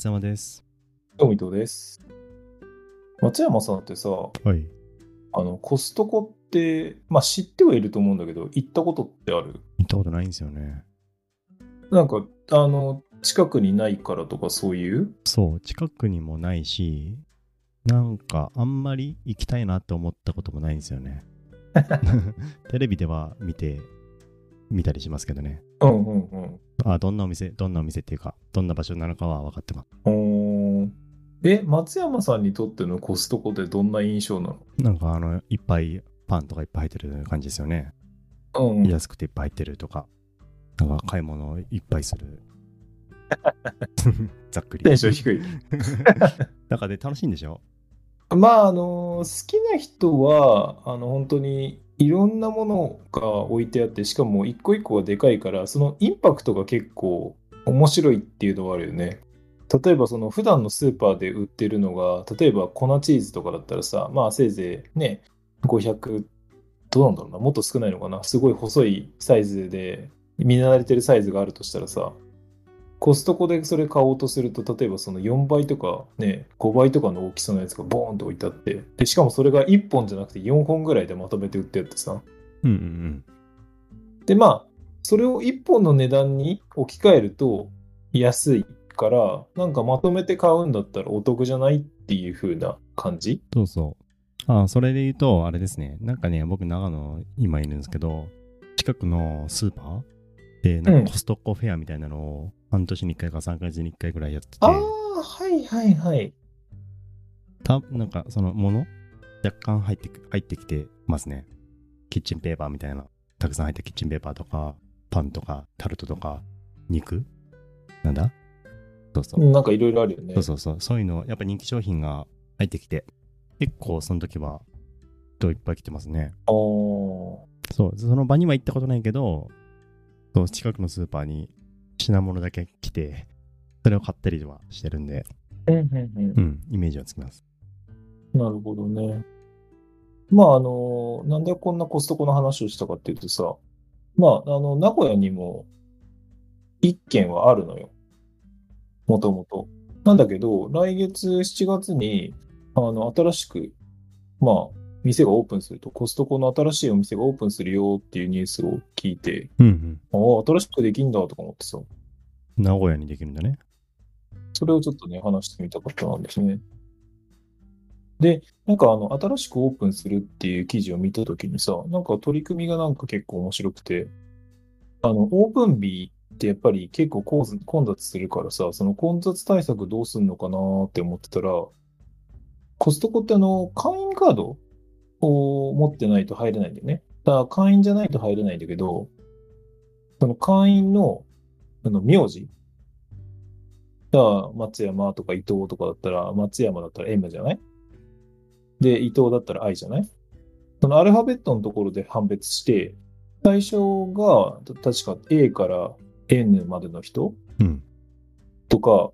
松山です。どうも伊藤です。松山さんってさ、はい。あの、コストコって、まあ知ってはいると思うんだけど、行ったことってある？行ったことないんですよね。なんか、あの、近くにないからとかそういう？そう、近くにもないし、なんかあんまり行きたいなって思ったこともないんですよね。テレビでは見て、見たりしますけどね。うんうんうん。あ、どんなお店、どんなお店っていうか、どんな場所なのかは分かってます。え、松山さんにとってのコストコってどんな印象ななんかあの、いっぱいパンとかいっぱい入ってる感じですよね。のうん。安くていっぱい入ってるとか、なんか買い物をいっぱいする。ざっくり。テンション低い。なんかで楽しいんでしょ？まあ、あの、好きな人は、あの、本当にいろんなものが置いてあって、しかも一個一個がでかいから、そのインパクトが結構面白いっていうのはあるよね。例えば、その普段のスーパーで売ってるのが、例えば粉チーズとかだったらさ、まあ、せいぜいね、500、どうなんだろうな、もっと少ないのかな、すごい細いサイズで、見慣れてるサイズがあるとしたらさ、コストコでそれ買おうとすると、例えばその4倍とかね、5倍とかの大きさのやつがボーンと置いてあって、で、しかもそれが1本じゃなくて4本ぐらいでまとめて売ってあってさ。うんうんで、まあ、それを1本の値段に置き換えると安いから、なんかまとめて買うんだったらお得じゃないっていう風な感じ？そうそう。あ、それで言うと、あれですね。なんかね、僕、長野、今いるんですけど、近くのスーパーで、なんうんかコストコフェアみたいなのを、半年に1回か3ヶ月に1回ぐらいやってて、ああ、はいはいはい。たなんか、そのもの、若干入ってく入ってきてますね。キッチンペーパーみたいな、たくさん入ったキッチンペーパーとか、パンとか、タルトとか、肉なんだ？そうそう。なんかいろいろあるよね。そうそうそう。そういうの、やっぱ人気商品が入ってきて、結構その時は、人いっぱい来てますね。ああ。そう、その場には行ったことないけど、そう近くのスーパーに品物だけ来て、それを買ったりはしてるんで、うんうんうんうん、イメージはつきます。なるほどね。まあ、あの、なんでこんなコストコの話をしたかっていうとさ、まあ、あの、名古屋にも一軒はあるのよ。もともと。なんだけど、来月7月に、あの、新しく、まあ、店がオープンすると、コストコの新しいお店がオープンするよっていうニュースを聞いて、うんああ、新しくできんだとか思ってさ、うん。名古屋にできるんだね。それをちょっとね、話してみたかったんですね。で、なんかあの、新しくオープンするっていう記事を見たときにさ、なんか取り組みがなんか結構面白くて、あの、オープン日ってやっぱり結構混雑するからさ、その混雑対策どうすんのかなーって思ってたら、コストコってあの、会員カードを持ってないと入れないんだよね。だから会員じゃないと入れないんだけど、その会員の、あの、名字じゃあ、松山とか伊藤とかだったら、松山だったら M じゃない？で、伊藤だったら I じゃない？そのアルファベットのところで判別して、最初が、た確か A から N までの人うん。とか、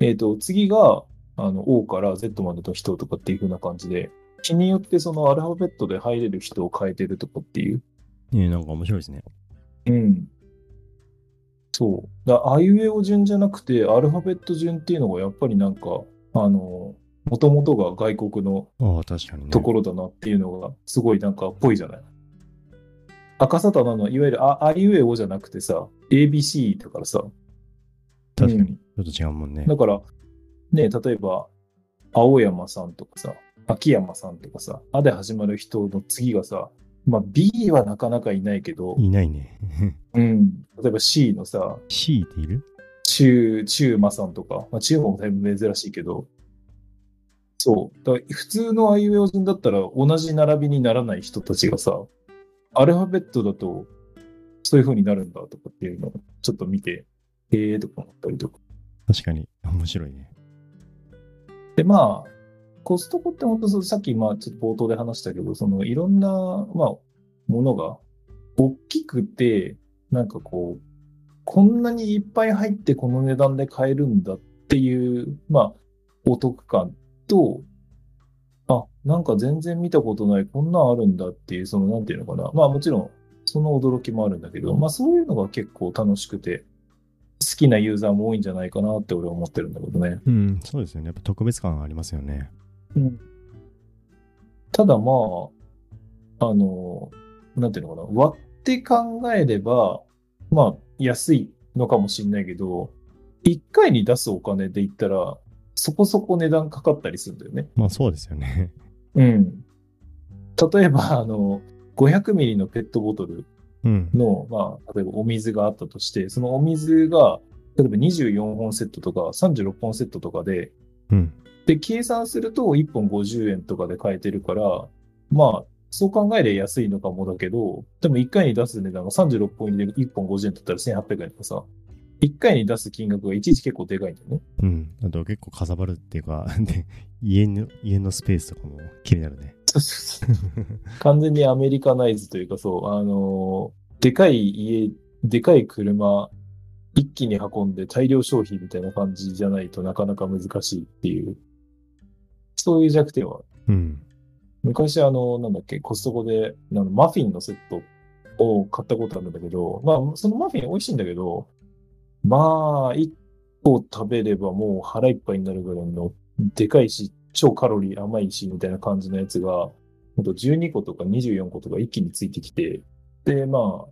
えっ、と、次が、あの、O から Z までの人とかっていう風な感じで、日によってそのアルファベットで入れる人を変えてるとかっていう？えー、なんか面白いですね。うん。そう。だあいうえお順じゃなくて、アルファベット順っていうのがやっぱりなんか、あの、もともとが外国のああ、確かにね。ところだなっていうのが、すごいなんかっぽいじゃない？赤さたなの、いわゆるああいうえおじゃなくてさ、ABC だからさ。確かに。うんちょっと違うもんね。だから、ね、例えば、青山さんとかさ、秋山さんとかさ、あで始まる人の次がさ、まあ B はなかなかいないけど、いないね。うん、例えば C のさ、C っている？中、中馬さんとか、まあ、中馬もだいぶ珍しいけど、そう。だから普通のあいうえお順だったら同じ並びにならない人たちがさ、アルファベットだとそういう風になるんだとかっていうのをちょっと見て、へえーとか思ったりとか。確かに。面白いね。で、まあ、コストコって本当さっきまあちょっと冒頭で話したけど、そのいろんな、まあ、ものが大きくて、なんかこう、こんなにいっぱい入ってこの値段で買えるんだっていう、まあ、お得感と、あ、なんか全然見たことない、こんなんあるんだっていう、その、なんていうのかな。まあもちろん、その驚きもあるんだけど、まあそういうのが結構楽しくて好、きなユーザーも多いんじゃないかなって俺は思ってるんだけどね。うん、そうですよね。やっぱ特別感ありますよね。ただまあ、あの、なんていうのかな、割って考えれば、まあ、安いのかもしれないけど、一回に出すお金で言ったら、そこそこ値段かかったりするんだよね。まあそうですよね。うん。例えば、あの、500ミリのペットボトルうん。の、まあ、例えばお水があったとして、そのお水が、例えば24本セットとか36本セットとかで、うん。で、計算すると1本50円とかで買えてるから、まあ、そう考えれば安いのかもだけど、でも1回に出す値段が36本入れる1本50円だったら1800円とかさ、1回に出す金額がいちいち結構でかいんだよね。うん。あと結構かさばるっていうか、で、家の、家のスペースとかも気になるね。完全にアメリカナイズというかそう、あのーでかい家、でかい車、一気に運んで大量消費みたいな感じじゃないとなかなか難しいっていう、そういう弱点はうん。昔あの、なんだっけ、コストコで、あのマフィンのセットを買ったことあるんだけど、まあ、そのマフィン美味しいんだけど、まあ、一個食べればもう腹いっぱいになるぐらいの、でかいし、超カロリー甘いし、みたいな感じのやつが、ほんと12個とか24個とか一気についてきて、で、まあ、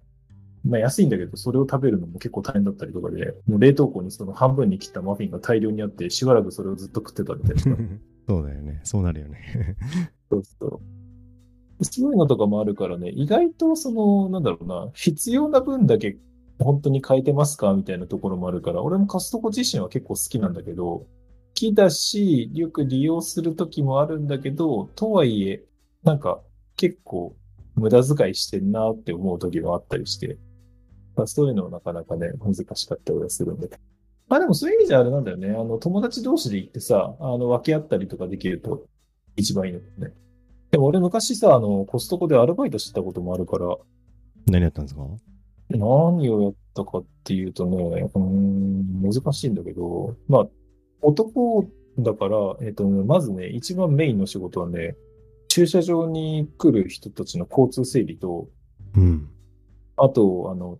まあ安いんだけど、それを食べるのも結構大変だったりとかで、もう冷凍庫にその半分に切ったマフィンが大量にあって、しばらくそれをずっと食ってたみたいな。そうだよね。そうなるよね。そうそう。そういうのとかもあるからね、意外とその、なんだろうな、必要な分だけ本当に変えてますかみたいなところもあるから、俺もカストコ自身は結構好きなんだけど、好きだし、よく利用するときもあるんだけど、とはいえ、なんか結構無駄遣いしてんなって思うときもあったりして、まあ、そういうのはなかなかね、難しかったりはするんで。まあでもそういう意味じゃあれなんだよね。あの、友達同士で行ってさ、あの、分け合ったりとかできると一番いいのね。でも俺昔さ、あの、コストコでアルバイトしてたこともあるから、何やったんですか？何をやったかっていうとね、うーん、難しいんだけど、まあ、男だから、えっと、まずね、一番メインの仕事はね、駐車場に来る人たちの交通整理と、うん。あと、あの、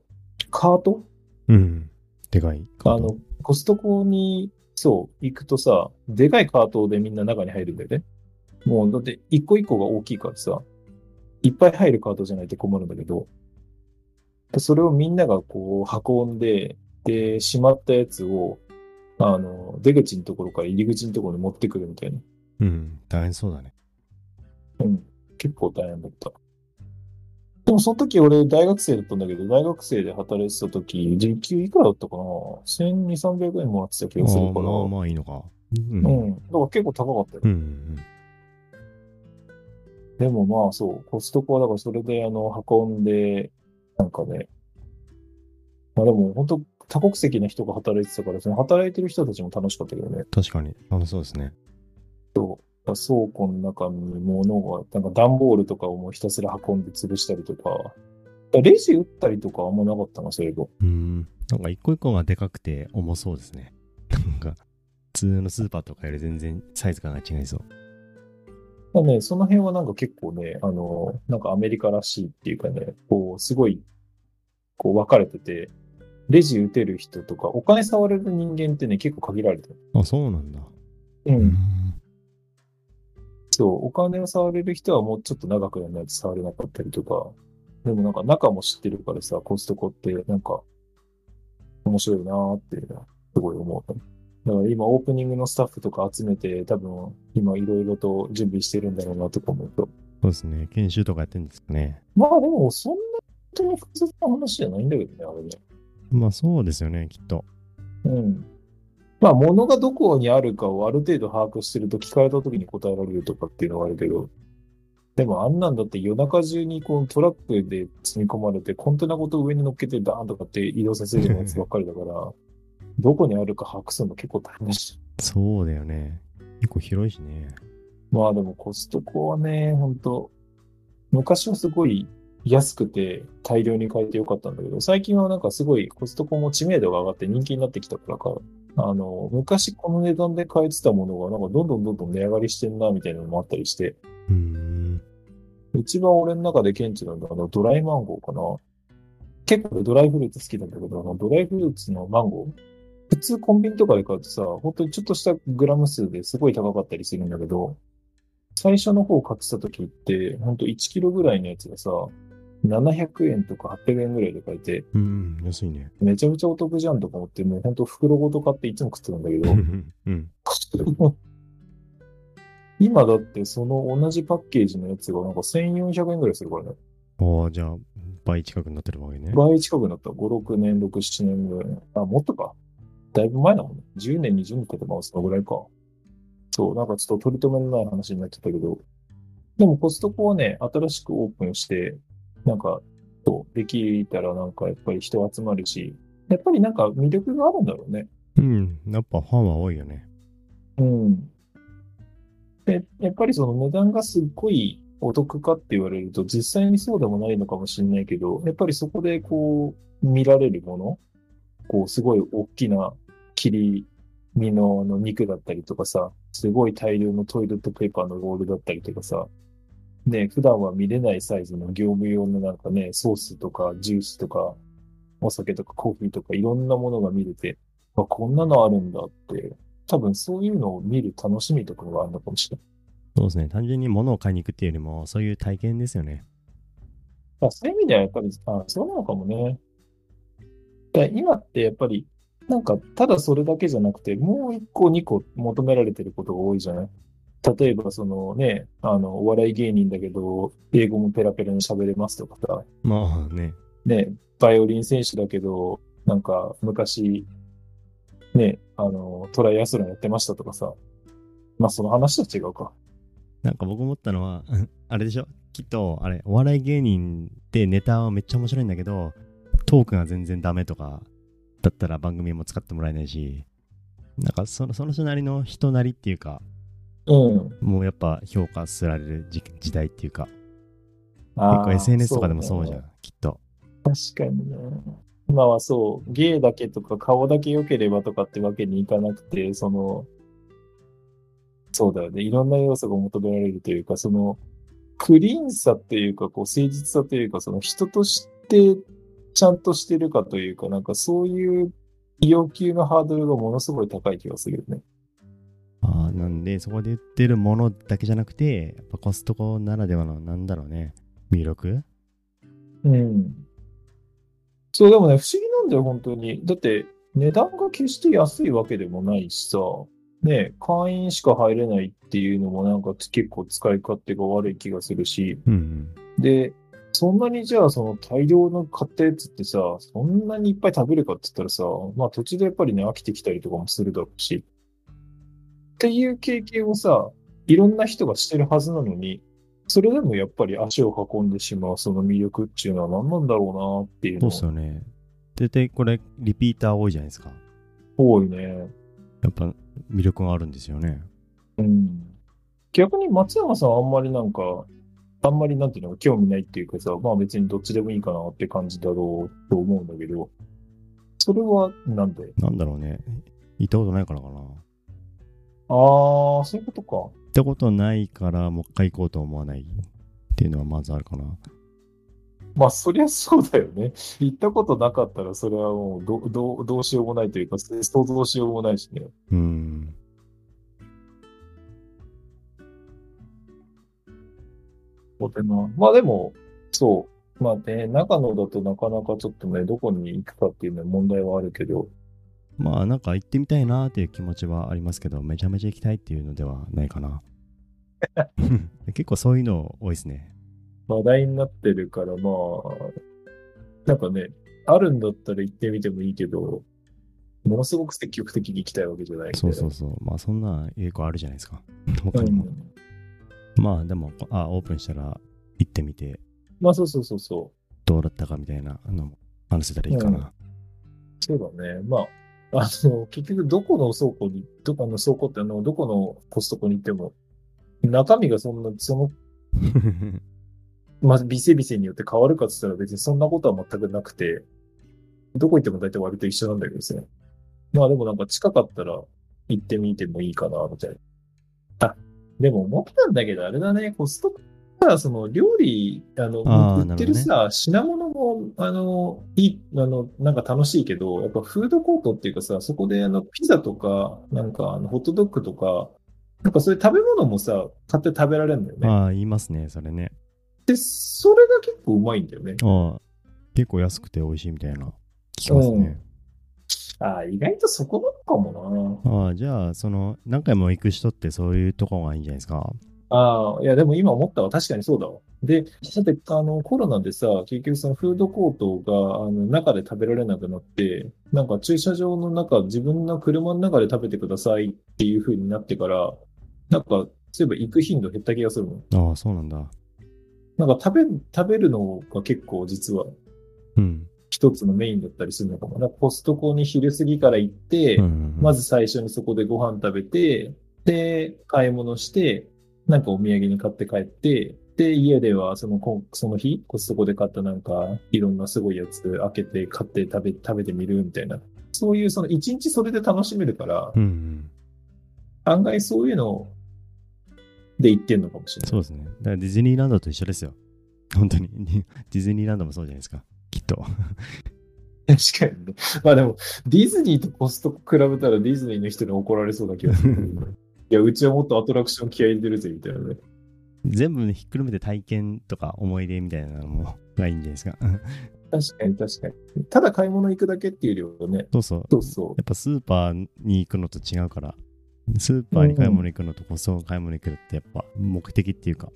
カート？うん。でかい。あの、コストコに、そう、行くとさ、でかいカートでみんな中に入るんだよね。もう、だって、一個一個が大きいからさ、いっぱい入るカートじゃないと困るんだけど、でそれをみんながこう、運んで、で、しまったやつを、あの、出口のところから入り口のところに持ってくるみたいな。うん。大変そうだね。うん。結構大変だった。でもその時俺大学生だったんだけど、大学生で働いてた時、時給いくらだったかな ?1200、300円もらってた気あがするから。あまあまあいいのか。うん。う。ん。だから結構高かったよ。うんうん。でもまあそう、コストコはだからそれであの、運んで、なんかね、まあでも本当多国籍な人が働いてたから、その働いてる人たちも楽しかったけどね。確かに。楽しそうですね。倉庫の中に物が、なんか段ボールとかをもうひたすら運んで潰したりとか、レジ打ったりとかあんまなかったな、そういえば。うん。なんか一個一個がでかくて重そうですね。なんか、普通のスーパーとかより全然サイズ感が違いそう。まあね、その辺はなんか結構ね、あの、なんかアメリカらしいっていうかね、こう、すごい、こう分かれてて、レジ打てる人とか、お金触れる人間ってね、結構限られてる。あ、そうなんだ。う。うんそう、お金を触れる人はもうちょっと長くやらないと触れなかったりとか、でもなんか中も知ってるからさ、コストコってなんか、面白いなーって、すごい思う。だから今オープニングのスタッフとか集めて、多分今いろいろと準備してるんだろうなとか思うと。そうですね。研修とかやってるんですかね。まあでも、そんな本当に複雑な話じゃないんだけどね、あれね。まあそうですよね、きっと。うん。まあ、物がどこにあるかをある程度把握してると聞かれた時に答えられるとかっていうのはあるけど、でもあんなんだって夜中中にこうトラックで積み込まれてコンテナごと上に乗っけてダーンとかって移動させるやつばっかりだから、どこにあるか把握するの結構大変だし。そうだよね。結構広いしね。まあでもコストコはね、ほんと、昔はすごい安くて大量に買えてよかったんだけど、最近はなんかすごいコストコも知名度が上がって人気になってきたからか、あの、昔この値段で買えてたものがなんかどんどんどんどん値上がりしてんなみたいなのもあったりして、うーん。一番俺の中で顕著なのはあのドライマンゴーかな。結構ドライフルーツ好きなんだけど、あのドライフルーツのマンゴー普通コンビニとかで買うとさ、本当にちょっとしたグラム数ですごい高かったりするんだけど、最初の方買ってた時って、ほんと1キロぐらいのやつがさ、700円とか800円ぐらいで買えて、うん、安いね。めちゃめちゃお得じゃんとか思って、もうほんと袋ごと買っていつも食ってたんだけど、うん。今だってその同じパッケージのやつがなんか1400円ぐらいするからね。おーじゃあ、倍近くになってるわけね。倍近くになった。5、6年、6、7年ぐらい。あ、もっとか。だいぶ前だもんね。10年、20年経てばそのぐらいか。そう、なんかちょっと取り留めのない話になってたけど。でもコストコはね、新しくオープンして、なんか、そう、できたらなんかやっぱり人集まるし、やっぱりなんか魅力があるんだろうね。うん。やっぱファンは多いよね。うん。で、やっぱりその値段がすっごいお得かって言われると、実際にそうでもないのかもしれないけど、やっぱりそこでこう、見られるもの、こう、すごい大きな切り身のあの肉だったりとかさ、すごい大量のトイレットペーパーのロールだったりとかさ、ね、普段は見れないサイズの業務用のなんかね、ソースとかジュースとか、お酒とかコーヒーとかいろんなものが見れて、あこんなのあるんだって、多分そういうのを見る楽しみとかがあるのかもしれない。そうですね。単純に物を買いに行くっていうよりも、そういう体験ですよね。あそういう意味ではやっぱり、あそうなのかもね。で今ってやっぱり、なんか、ただそれだけじゃなくて、もう一個二個求められてることが多いじゃない例えば、そのね、あの、お笑い芸人だけど、英語もペラペラに喋れますとかさ、まあね。ね、バイオリン選手だけど、なんか、昔、ね、あの、トライアスロンやってましたとかさ、まあ、その話と違うか。なんか僕思ったのは、あれでしょ？きっと、あれ、お笑い芸人ってネタはめっちゃ面白いんだけど、トークが全然ダメとか、だったら番組も使ってもらえないし、なんかそのその人なりの人なりっていうか、うん。もうやっぱ評価すられる時時代っていうか、結構 SNS とかでもそうじゃん、ねきっと。確かにね。今はそう、芸だけとか顔だけ良ければとかってわけにいかなくて、その、そうだよね。いろんな要素が求められるというか、その、クリーンさっていうか、こう、誠実さというか、その人としてちゃんとしてるかというか、なんかそういう要求のハードルがものすごい高い気がするよね。あーなんで、そこで売ってるものだけじゃなくて、やっぱコストコならではの、なんだろうね、魅力？うん。そう、でもね、不思議なんだよ、本当に。だって、値段が決して安いわけでもないしさ、ね、会員しか入れないっていうのもなんか結構使い勝手が悪い気がするし、うんで、そんなにじゃあその大量の買ったやつってさ、そんなにいっぱい食べるかって言ったらさ、まあ途中でやっぱりね、飽きてきたりとかもするだろうし、っていう経験をさ、いろんな人がしてるはずなのに、それでもやっぱり足を運んでしまうその魅力っていうのは何なんだろうなっていうそうのっすよね。絶対これ、リピーター多いじゃないですか。多いね。やっぱ魅力があるんですよね。うん。逆に松山さんはあんまりなんか、あんまりなんていうの興味ないっていうかさ、まあ別にどっちでもいいかなって感じだろうと思うんだけど、それはなんで？なんだろうね。行ったことないからかな。ああ、そういうことか。行ったことないから、もう一回行こうと思わないっていうのはまずあるかな。まあそりゃそうだよね。行ったことなかったらそれはもうどどうどうしようもないというか、想像しようもないしね。うん。そうだなまあでも、そう。まあね、長野だとなかなかちょっとね、どこに行くかっていうのは問題はあるけど、まあなんか行ってみたいなっていう気持ちはありますけど、めちゃめちゃ行きたいっていうのではないかな。結構そういうの多いですね。話題になってるから、まあ、なんかね、あるんだったら行ってみてもいいけど、ものすごく積極的に行きたいわけじゃない。そうそうそう。まあそんな結構あるじゃないですか。他にも。うん。まあでも、あ、オープンしたら行ってみて、まあそうそうそうそう。どうだったかみたいなのも話せたらいいかな。そうだね。まあ、あの、結局どこの倉庫に、どこの倉庫ってあの、どこのコストコに行っても、中身がそんな、その、まあ、ビセビセによって変わるかって言ったら別にそんなことは全くなくて、どこ行っても大体割と一緒なんだけどですね。まあでもなんか近かったら行ってみてもいいかな、みたいな。あ、でも思ったんだけど、あれだね、コストコはその料理、あの、売ってるさ、品物もも、あの、いい、あの、なんか楽しいけど、やっぱフードコートっていうかさ、そこであの、ピザとか、なんかあの、ホットドッグとか、なんかそういう食べ物もさ、買って食べられるんだよね。ああ、言いますね、それね。で、それが結構うまいんだよね。ああ、結構安くて美味しいみたいな。聞きますね。ああ、意外とそこなのかもああ、じゃあ、その、何回も行く人ってそういうとこがいいんじゃないですか。な。ああ、いや、でも今思ったわ。確かにそうだわ。で、だって、あの、コロナでさ、結局そのフードコートが、あの、中で食べられなくなって、なんか駐車場の中、自分の車の中で食べてくださいっていう風になってから、なんか、そういえば行く頻度減った気がするもん。ああ、そうなんだ。なんか食べ、食べるのが結構実はうん。一つのメインだったりするのかも。なんかコストコに昼過ぎから行って、うんうんうんまず最初にそこでご飯食べて、で、買い物して、なんかお土産に買って帰って、で、家ではそのこ、その日、コストコで買ったなんか、いろんなすごいやつ開けて、買って食べ、食べてみるみたいな。そういうその一日それで楽しめるから、うんうん。案外そういうので行ってんのかもしれない。そうですね。だからディズニーランドと一緒ですよ。本当に。ディズニーランドもそうじゃないですか。きっと。確かにね。まあでも、ディズニーとコストコ比べたらディズニーの人に怒られそうな気がする。いや、うちはもっとアトラクション気合い入れてるぜ、みたいなね。全部ねひっくるめて体験とか思い出みたいなのもがいいんじゃないですか。確かに確かに。ただ買い物行くだけっていうよりはね。そうそう。そうそやっぱスーパーに行くのと違うから、スーパーに買い物行くのとコストコ買い物行くってやっぱ目的っていうか、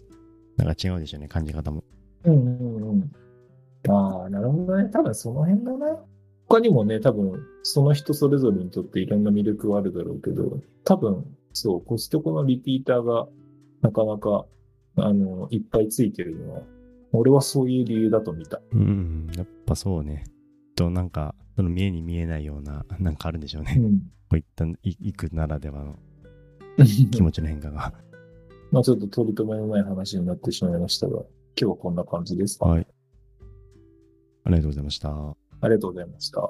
なんか違うでしょうね、感じ方も。う。うんうんうん。ああ、なるほどね。多分その辺だな。他にもね、多分その人それぞれにとっていろんな魅力はあるだろうけど、多分そう、コストコのリピーターがなかなか、あの、いっぱいついてるのは、俺はそういう理由だと見た。うん、やっぱそうね。と、なんか、その見えに見えないような、なんかあるんでしょうね。うん。こういったい行くならではの 気持ちの変化が。まあちょっと取り留めのない話になってしまいましたが、今日はこんな感じですか？はい。ありがとうございました。ありがとうございました。